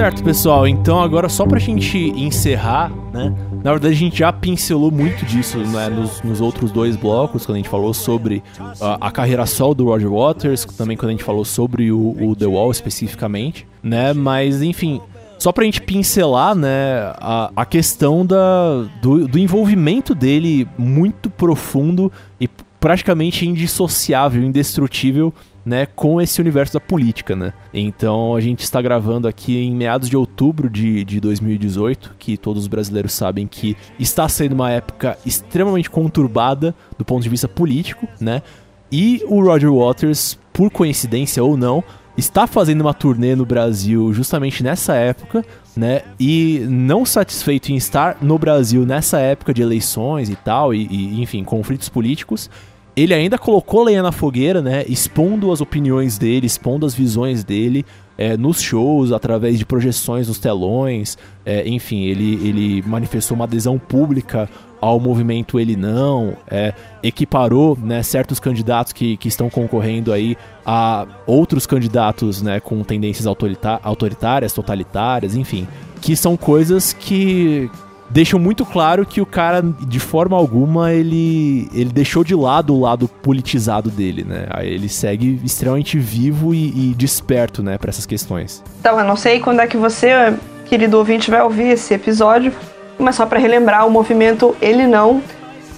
Certo, pessoal. Então agora só pra gente encerrar, né? Na verdade a gente já pincelou muito disso né, nos, nos outros dois blocos, quando a gente falou sobre a, a carreira solo do Roger Waters, também quando a gente falou sobre o, o The Wall especificamente, né? Mas enfim, só pra gente pincelar, né, a, a questão da, do, do envolvimento dele muito profundo e praticamente indissociável, indestrutível, né, com esse universo da política, né. Então a gente está gravando aqui em meados de outubro de, de 2018, que todos os brasileiros sabem que está sendo uma época extremamente conturbada do ponto de vista político, né. E o Roger Waters, por coincidência ou não, está fazendo uma turnê no Brasil justamente nessa época, né? E não satisfeito em estar no Brasil nessa época de eleições e tal, e, e, enfim, conflitos políticos, ele ainda colocou lenha na fogueira, né? Expondo as opiniões dele, expondo as visões dele é, nos shows, através de projeções nos telões. é, enfim, ele, ele manifestou uma adesão pública ao movimento Ele Não, é, equiparou né, certos candidatos que, que estão concorrendo aí a outros candidatos né, com tendências autoritárias, totalitárias, enfim. Que são coisas que deixam muito claro que o cara, de forma alguma, ele, ele deixou de lado o lado politizado dele, né? Aí ele segue extremamente vivo e, e desperto, né, para essas questões. Então, eu não sei quando é que você, querido ouvinte, vai ouvir esse episódio, mas só para relembrar, o movimento Ele Não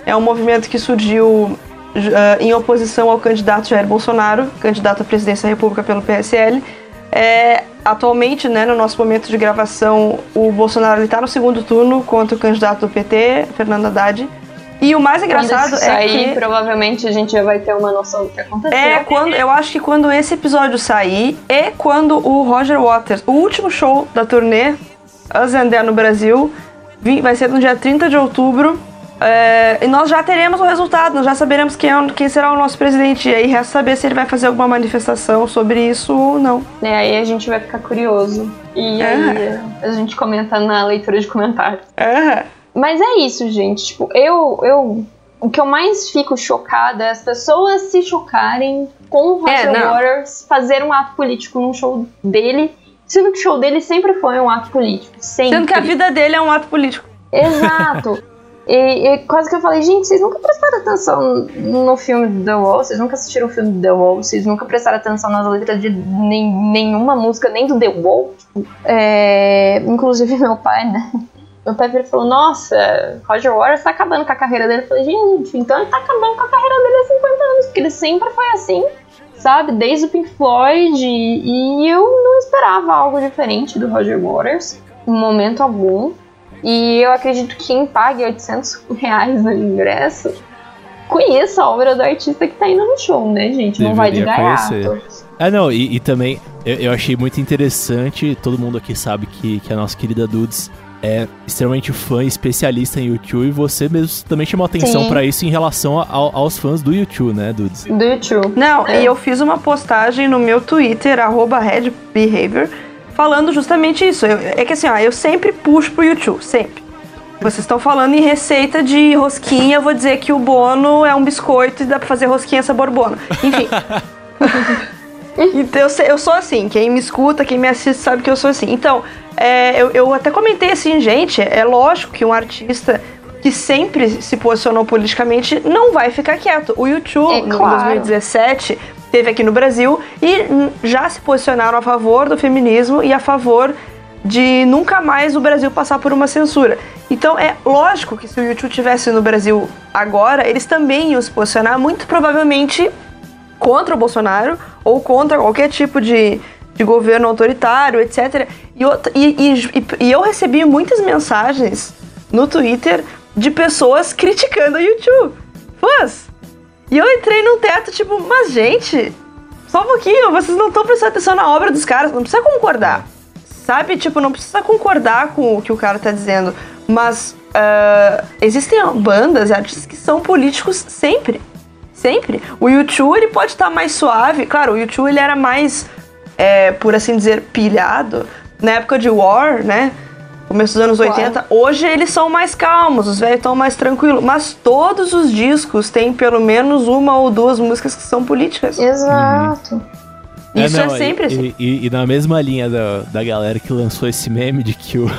é um movimento que surgiu ah, em oposição ao candidato Jair Bolsonaro, candidato à presidência da República pelo PSL. É, atualmente, né, no nosso momento de gravação, o Bolsonaro está no segundo turno contra o candidato do PT, Fernando Haddad. E o mais engraçado isso é sair, que provavelmente a gente já vai ter uma noção do que aconteceu. é quando eu acho que quando esse episódio sair é quando o Roger Waters, o último show da turnê Us and There no Brasil, vai ser no dia 30 de outubro. É, e nós já teremos o resultado, nós já saberemos quem, é quem será o nosso presidente. E aí resta saber se ele vai fazer alguma manifestação sobre isso ou não. É, aí a gente vai ficar curioso. E aí a gente comenta na leitura de comentários. Mas é isso, gente. Tipo, eu, eu. O que eu mais fico chocada é as pessoas se chocarem com o Roger É. Waters fazer um ato político num show dele, sendo que o show dele sempre foi um ato político. Sempre. Sendo que a vida dele é um ato político. Exato. E, e quase que eu falei, gente, vocês nunca prestaram atenção no filme The Wall, vocês nunca assistiram o filme The Wall, vocês nunca prestaram atenção nas letras de nem, nenhuma música, nem do The Wall. É, inclusive meu pai, né? Meu pai virou e falou, nossa, Roger Waters tá acabando com a carreira dele. Eu falei, gente, então ele tá acabando com a carreira dele há 50 anos, porque ele sempre foi assim, sabe? Desde o Pink Floyd, e eu não esperava algo diferente do Roger Waters, em momento algum. E eu acredito que quem pague 800 reais no ingresso conheça a obra do artista que tá indo no show, né, gente? Não vai de Deveria gaiato. Ah, não, e, e também eu, eu achei muito interessante, todo mundo aqui sabe que, que a nossa querida Dudes é extremamente fã e especialista em YouTube, e você mesmo também chamou atenção pra isso em relação ao- aos fãs do YouTube, né, Dudes? Do YouTube. Não, É. e eu fiz uma postagem no meu Twitter, arroba redbehavior, falando justamente isso. Eu- é que assim, ó, eu sempre puxo pro YouTube, sempre. Vocês estão falando em receita de rosquinha, eu vou dizer que o Bono é um biscoito e dá pra fazer rosquinha sabor Bono. Enfim. então eu, eu sou assim, quem me escuta, quem me assiste sabe que eu sou assim. Então, é, eu, eu até comentei assim, gente, é lógico que um artista que sempre se posicionou politicamente não vai ficar quieto. O YouTube, É em claro. 2017, teve aqui no Brasil e já se posicionaram a favor do feminismo e a favor de nunca mais o Brasil passar por uma censura. Então é lógico que se o YouTube tivesse no Brasil agora, eles também iam se posicionar muito provavelmente contra o Bolsonaro ou contra qualquer tipo de, de governo autoritário, etc. E, e- e- e- e eu recebi muitas mensagens no Twitter de pessoas criticando o YouTube. Fãs! E eu entrei num teto, tipo, mas gente, só um pouquinho, vocês não estão prestando atenção na obra dos caras, não precisa concordar. Sabe? Tipo, não precisa concordar com o que o cara tá dizendo. Mas ah, existem bandas e artistas que são políticos sempre. Sempre. O YouTube ele pode estar mais suave. Claro, o YouTube ele era mais, é, por assim dizer, pilhado na época de War, né? Começo dos anos Claro. 80. Hoje eles são mais calmos, os velhos estão mais tranquilos. Mas todos os discos têm pelo menos uma ou duas músicas que são políticas. Exato. Isso é, não, sempre e, assim. E, e na mesma linha da, da galera que lançou esse meme de que o,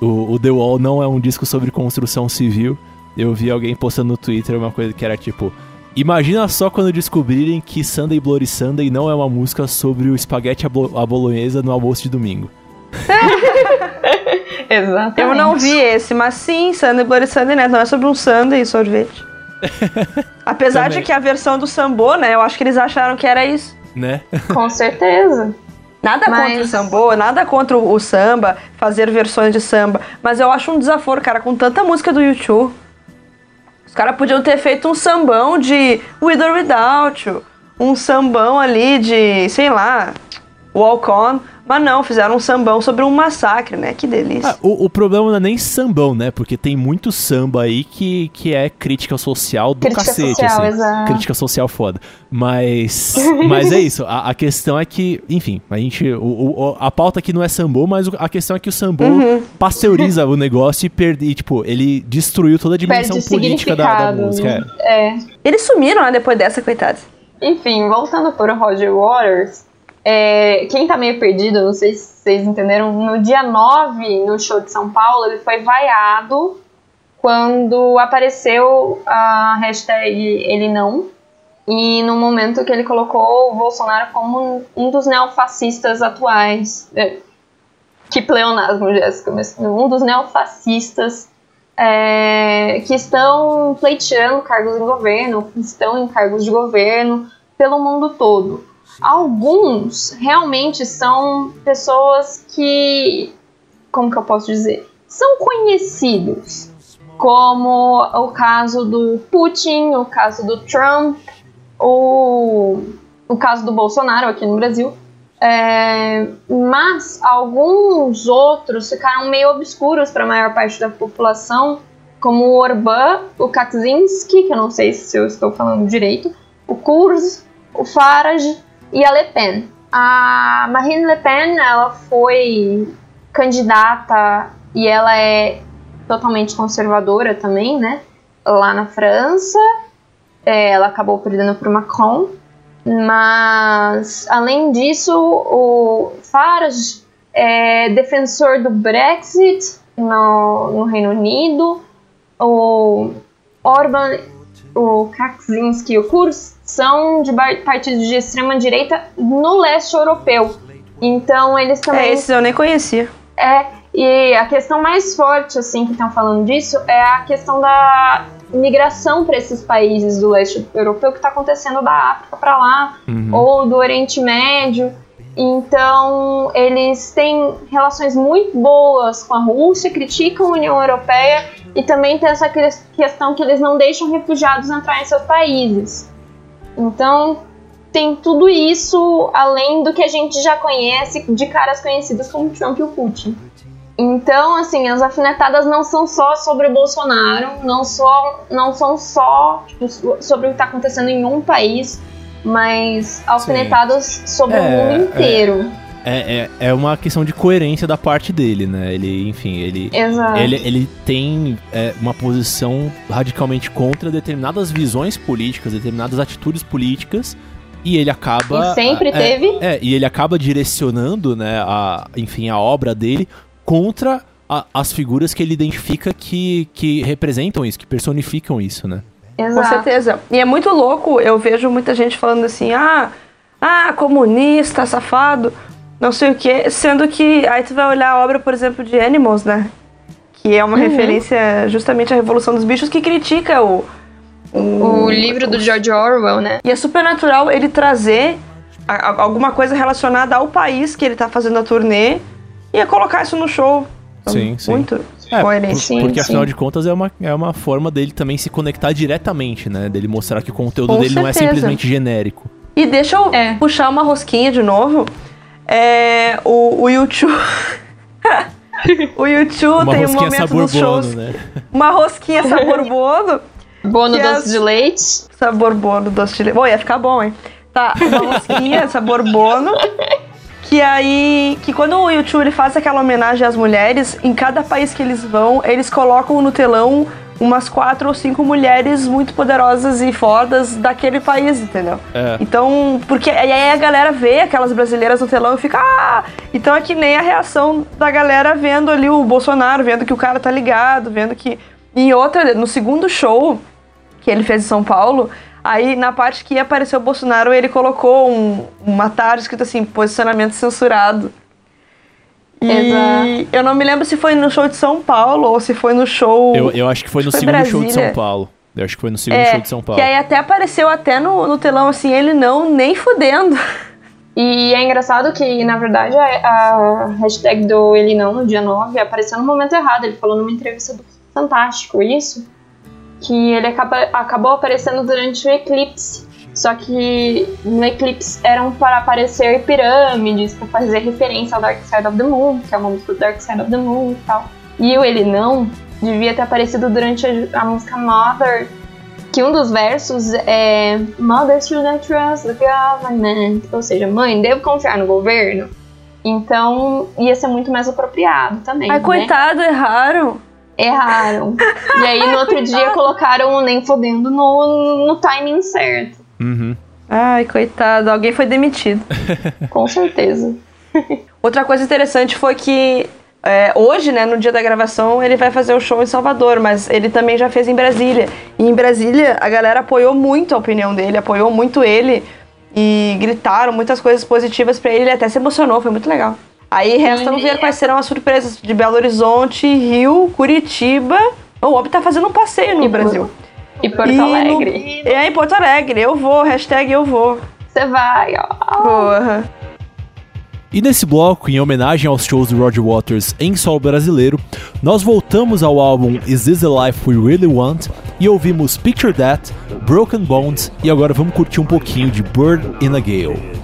o, o The Wall não é um disco sobre construção civil, eu vi alguém postando no Twitter uma coisa que era tipo. Imagina só quando descobrirem que Sunday Bloody Sunday não é uma música sobre o espaguete à bolonhesa no almoço de domingo. Exatamente. Eu não vi esse, mas sim, Sunday Bloody Sunday, né? Não é sobre um Sunday e sorvete. Apesar Também. de que a versão do Sambô, né? Eu acho que eles acharam que era isso. Né? Com certeza. Nada Mas- contra o sambô, nada contra o o samba, fazer versões de samba. Mas eu acho um desaforo, cara, com tanta música do YouTube. Os caras podiam ter feito um sambão de With or Without You. Um sambão ali de, sei lá, Walk On. Mas não, fizeram um sambão sobre um massacre, né? Que delícia. Ah, o, o problema não é nem sambão, né? Porque tem muito samba aí que, que é crítica social do Crítica cacete, social, assim. exato. Crítica social foda. Mas, mas é isso. A, a questão é que, enfim, a gente. O, o- a pauta aqui não é sambô, mas a questão é que o sambô Uhum. pasteuriza o negócio e perde. e, tipo, ele destruiu toda a dimensão Perde política da, da música. É. é. Eles sumiram, né? Depois dessa, coitados. Enfim, voltando para o Roger Waters, é, quem tá meio perdido, não sei se vocês entenderam, no dia 9, no show de São Paulo, ele foi vaiado quando apareceu a hashtag ele não. E no momento que ele colocou o Bolsonaro como um dos neofascistas atuais. É, que pleonasmo, Jéssica, mas um dos neofascistas é, que estão pleiteando cargos em governo, que estão em cargos de governo pelo mundo todo. Alguns realmente são pessoas que, como que eu posso dizer, são conhecidos, como o caso do Putin, o caso do Trump, o, o caso do Bolsonaro aqui no Brasil. É, mas alguns outros ficaram meio obscuros para a maior parte da população, como o Orbán, o Kaczynski, que eu não sei se eu estou falando direito, o Kurz, o Farage e a Le Pen. A Marine Le Pen, ela foi candidata e ela é totalmente conservadora também, né? Lá na França, É, ela acabou perdendo para Macron. Mas, além disso, o Farage é defensor do Brexit no, no Reino Unido. O Orban, o Kaczynski e o Kurz são de partidos de extrema direita no leste europeu. Então, eles também É, esses eu nem conhecia. é, e a questão mais forte, assim, que estão falando disso é a questão da migração para esses países do leste europeu que está acontecendo da África para lá, ou do Oriente Médio. Então, eles têm relações muito boas com a Rússia, criticam a União Europeia e também tem essa que- questão que eles não deixam refugiados entrar em seus países. Então, tem tudo isso além do que a gente já conhece de caras conhecidos como Trump e o Putin. Então, assim, as alfinetadas não são só sobre o Bolsonaro, não, só, não são só tipo, so- sobre o que está acontecendo em um país, mas alfinetadas sobre o É, mundo inteiro. É, é, é uma questão de coerência da parte dele, né? Ele, enfim, ele. Exato. Ele, ele tem é, uma posição radicalmente contra determinadas visões políticas, determinadas atitudes políticas, e ele acaba. E sempre é, teve. É, e ele acaba direcionando, né, a, enfim, a obra dele contra a- as figuras que ele identifica que, que representam isso, que personificam isso, né? Com Exato. certeza. E é muito louco, eu vejo muita gente falando assim, ah, ah, comunista, safado, não sei o quê, sendo que aí tu vai olhar a obra, por exemplo, de Animals, né? Que é uma referência justamente à Revolução dos Bichos que critica o. O livro do George Orwell, né? E é super natural ele trazer a- a- alguma coisa relacionada ao país que ele tá fazendo a turnê e é colocar isso no show. Então, Sim, sim. Muito É, coerente. por- Sim, porque sim. afinal de contas é uma, é uma forma dele também se conectar diretamente, né? Dele mostrar que o conteúdo Com dele não é certeza. simplesmente genérico. E deixa eu É. puxar uma rosquinha de novo. É, o, o YouTube. o YouTube Uma tem um rosquinha momento sabor nos shows. bono, né? Uma rosquinha sabor bono. Bono doce as- de leite. Sabor bono, doce de leite. Bom, ia ficar bom, hein? Tá, uma rosquinha sabor bono. Que aí, que quando o YouTube ele faz aquela homenagem às mulheres, em cada país que eles vão, eles colocam no telão umas quatro ou cinco mulheres muito poderosas e fodas daquele país, entendeu? É. Então, porque aí a galera vê aquelas brasileiras no telão e fica. Ah! Então é que nem a reação da galera vendo ali o Bolsonaro, vendo que o cara tá ligado, vendo que. Em outra, no segundo show que ele fez em São Paulo, aí na parte que ia aparecer o Bolsonaro, ele colocou um, uma tarde escrito assim, posicionamento censurado. E Exato. eu não me lembro se foi no show de São Paulo ou se foi no show. Eu, eu acho que foi no Foi segundo show de São Brasília. Paulo. Eu acho que foi no segundo É, show de São Paulo. Que aí até apareceu até no, no telão assim, ele não, nem fudendo. E é engraçado que, na verdade, a, a hashtag do Ele Não no dia 9 apareceu no momento errado. Ele falou numa entrevista do Fantástico isso, que ele acaba, acabou aparecendo durante o eclipse. Só que no eclipse eram para aparecer pirâmides, para fazer referência ao Dark Side of the Moon, que é uma música do Dark Side of the Moon e tal. E o Ele Não devia ter aparecido durante a, a música Mother, que um dos versos é Mother should not trust the government, ou seja, mãe, devo confiar no governo. Então ia ser muito mais apropriado também. Ai, né? coitado, erraram. Erraram. E aí no outro dia colocaram o nem fodendo no, no timing certo. Uhum. Ai, coitado, alguém foi demitido. Com certeza. Outra coisa interessante foi que é, hoje, né, no dia da gravação, ele vai fazer o show em Salvador, mas ele também já fez em Brasília. E em Brasília, a galera apoiou muito a opinião dele, apoiou muito ele e gritaram muitas coisas positivas pra ele. Ele até se emocionou, foi muito legal. Aí resta ver quais serão as surpresas de Belo Horizonte, Rio, Curitiba. O Ob tá fazendo um passeio no E Brasil. E Porto E no- Alegre. É, em Porto Alegre. Eu vou, hashtag eu vou. Você vai, ó. Porra. E nesse bloco, em homenagem aos shows do Roger Waters em solo brasileiro, nós voltamos ao álbum Is This the Life We Really Want e ouvimos Picture That, Broken Bones e agora vamos curtir um pouquinho de Bird in a Gale.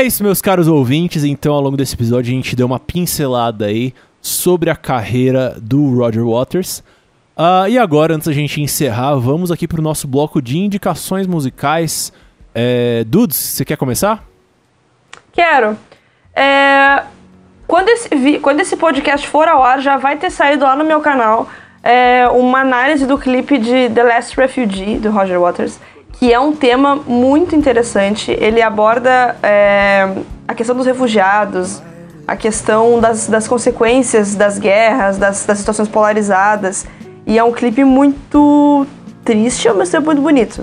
É isso, meus caros ouvintes. Então, ao longo desse episódio, a gente deu uma pincelada aí sobre a carreira do Roger Waters. Ah, e agora, antes da gente encerrar, vamos aqui pro nosso bloco de indicações musicais. É, Dudes, você quer começar? Quero. É, quando, esse, quando esse podcast for ao ar, já vai ter saído lá no meu canal é, uma análise do clipe de The Last Refugee, do Roger Waters, que é um tema muito interessante. Ele aborda é, a questão dos refugiados, a questão das, das consequências das guerras, das, das situações polarizadas. E é um clipe muito triste, ao mesmo tempo muito bonito.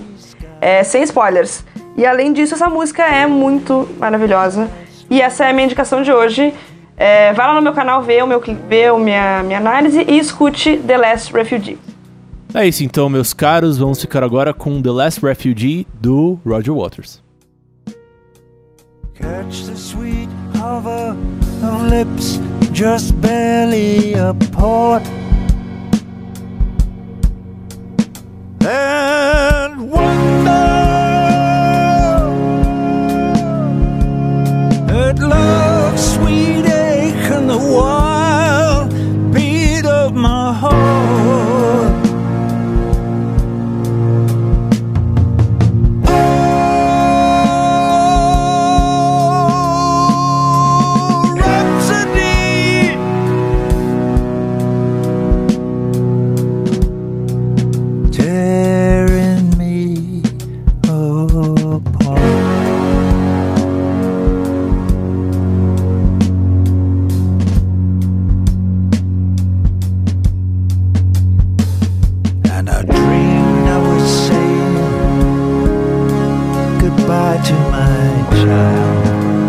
É, sem spoilers. E além disso, essa música é muito maravilhosa. E essa é a minha indicação de hoje. É, vai lá no meu canal ver o meu cli- ver a minha, minha análise e escute The Last Refugee. É isso então, meus caros. Vamos ficar agora com The Last Refugee do Roger Waters. Catch the sweet hover of lips just barely apart. And wonder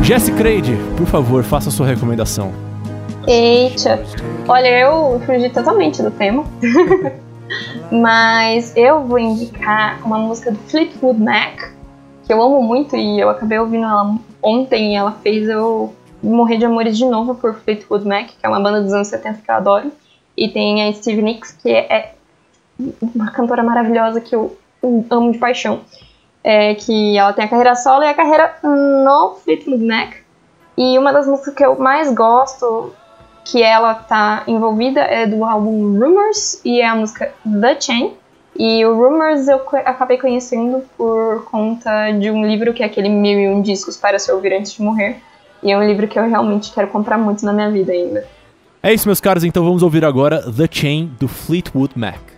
Jesse Creide, por favor, faça a sua recomendação. Eita. Olha, eu fugi totalmente do tema. Mas eu vou indicar uma música do Fleetwood Mac, que eu amo muito e eu acabei ouvindo ela ontem e ela fez eu morrer de amores de novo por Fleetwood Mac, que é uma banda dos anos 70 que eu adoro. E tem a Stevie Nicks, que é uma cantora maravilhosa que eu amo de paixão. É, que ela tem a carreira solo e a carreira no Fleetwood Mac. E uma das músicas que eu mais gosto que ela tá envolvida é do álbum Rumors e é a música The Chain. E o Rumors eu acabei conhecendo por conta de um livro que é aquele Mil e Um Discos para Se Ouvir Antes de Morrer. E é um livro que eu realmente quero comprar muito na minha vida ainda. É isso, meus caros, então vamos ouvir agora The Chain do Fleetwood Mac.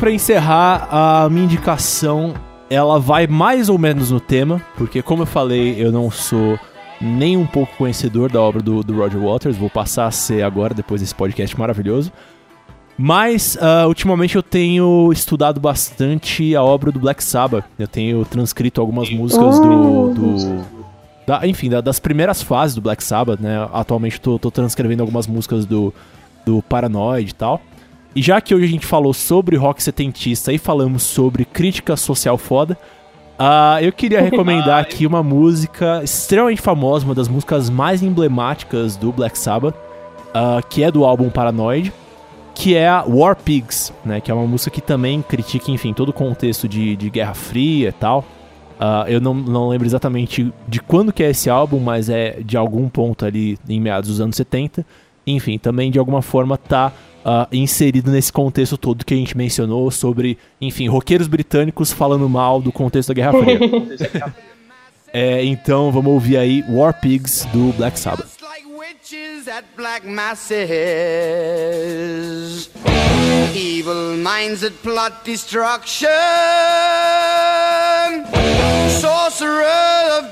Eu, pra encerrar, a minha indicação, ela vai mais ou menos no tema, porque como eu falei, eu não sou nem um pouco conhecedor da obra do, do Roger Waters, vou passar a ser agora, depois desse podcast maravilhoso. Mas, ah, ultimamente eu tenho estudado bastante a obra do Black Sabbath. Eu tenho transcrito algumas músicas do... do- da- enfim, da- das primeiras fases do Black Sabbath, né? Atualmente tô, tô transcrevendo algumas músicas do, do Paranoid e tal. E já que hoje a gente falou sobre rock setentista e falamos sobre crítica social foda, ah, eu queria recomendar aqui uma música extremamente famosa, uma das músicas mais emblemáticas do Black Sabbath, ah, que é do álbum Paranoid, que é a War Pigs, né? Que é uma música que também critica, enfim, todo o contexto de, de Guerra Fria e tal. Ah, eu não, não lembro exatamente de quando que é esse álbum, mas é de algum ponto ali em meados dos anos 70. Enfim, também de alguma forma tá ah, inserido nesse contexto todo que a gente mencionou sobre, enfim, roqueiros britânicos falando mal do contexto da Guerra Fria. É, então vamos ouvir aí War Pigs do Black Sabbath. Witches at black masses, evil minds that plot destruction, sorcerer of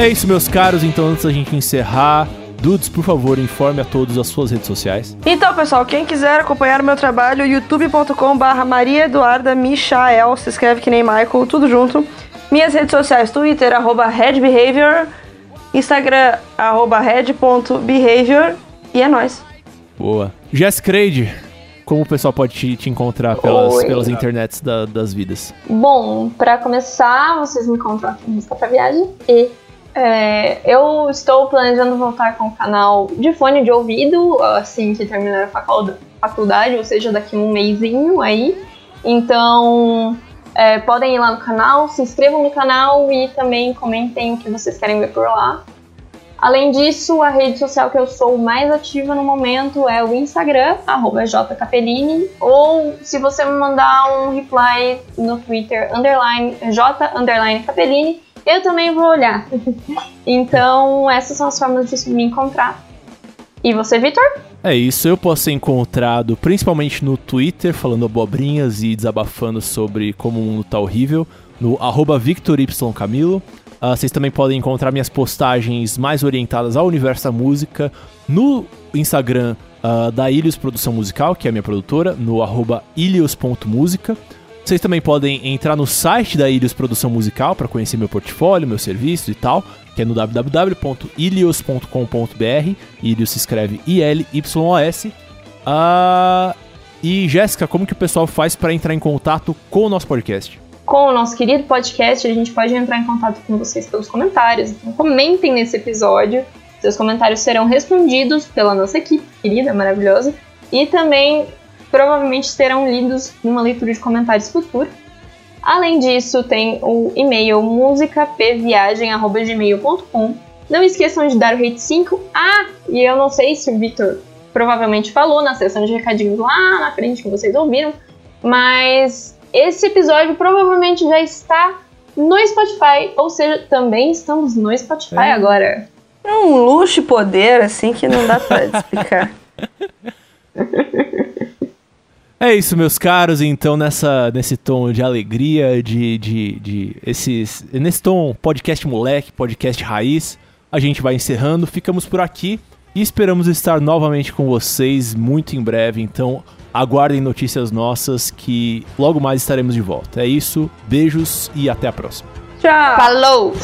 É isso, meus caros. Então, antes da gente encerrar, Dudes, por favor, informe a todos as suas redes sociais. Então, pessoal, quem quiser acompanhar o meu trabalho, youtube.com.br Maria Eduarda Michael, se escreve que nem Michael, tudo junto. Minhas redes sociais, Twitter, arroba redbehavior, Instagram, arroba red.behavior, e é nóis. Boa. Jess Creide, como o pessoal pode te, te encontrar pelas, Oi. pelas internets da- das vidas? Bom, pra começar, vocês me encontram aqui no Música pra Viagem. E é, eu estou planejando voltar com o canal de fone de ouvido assim que terminar a faculda- faculdade, ou seja, daqui um mêsinho aí. Então, é, podem ir lá no canal, se inscrevam no canal e também comentem o que vocês querem ver por lá. Além disso, a rede social que eu sou mais ativa no momento é o Instagram, jcapellini, ou se você me mandar um reply no Twitter, underline, underline eu também vou olhar. então, essas são as formas de me encontrar. E você, Vitor? É isso, eu posso ser encontrado principalmente no Twitter, falando abobrinhas e desabafando sobre como o mundo tá horrível, no VictorYCamilo. Ah, vocês também podem encontrar minhas postagens mais orientadas ao universo da música no Instagram ah, da Ilios Produção Musical, que é a minha produtora, no arroba ilios.música. Vocês também podem entrar no site da Ilios Produção Musical para conhecer meu portfólio, meu serviço e tal, que é no www.ilios.com.br. Ilios se escreve I-L-Y-O-S. Ah, e Jéssica, como que o pessoal faz para entrar em contato com o nosso podcast? Com o nosso querido podcast, a gente pode entrar em contato com vocês pelos comentários. Então, comentem nesse episódio. Seus comentários serão respondidos pela nossa equipe querida, maravilhosa. E também provavelmente serão lidos numa leitura de comentários futura. Além disso, tem o e-mail musicapviagem.gmail.com. Não esqueçam de dar o rate 5. Ah, e eu não sei se o Victor provavelmente falou na sessão de recadinhos lá na frente que vocês ouviram, mas esse episódio provavelmente já está no Spotify, ou seja, também estamos no Spotify É. agora. É um luxo e poder, assim, que não dá pra explicar. É isso, meus caros. Então, nessa, nesse tom de alegria, de, de, de esses, nesse tom podcast moleque, podcast raiz, a gente vai encerrando. Ficamos por aqui e esperamos estar novamente com vocês muito em breve. Então, aguardem notícias nossas que logo mais estaremos de volta. É isso, beijos e até a próxima. Tchau! Falou!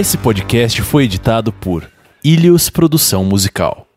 Esse podcast foi editado por Ilios Produção Musical.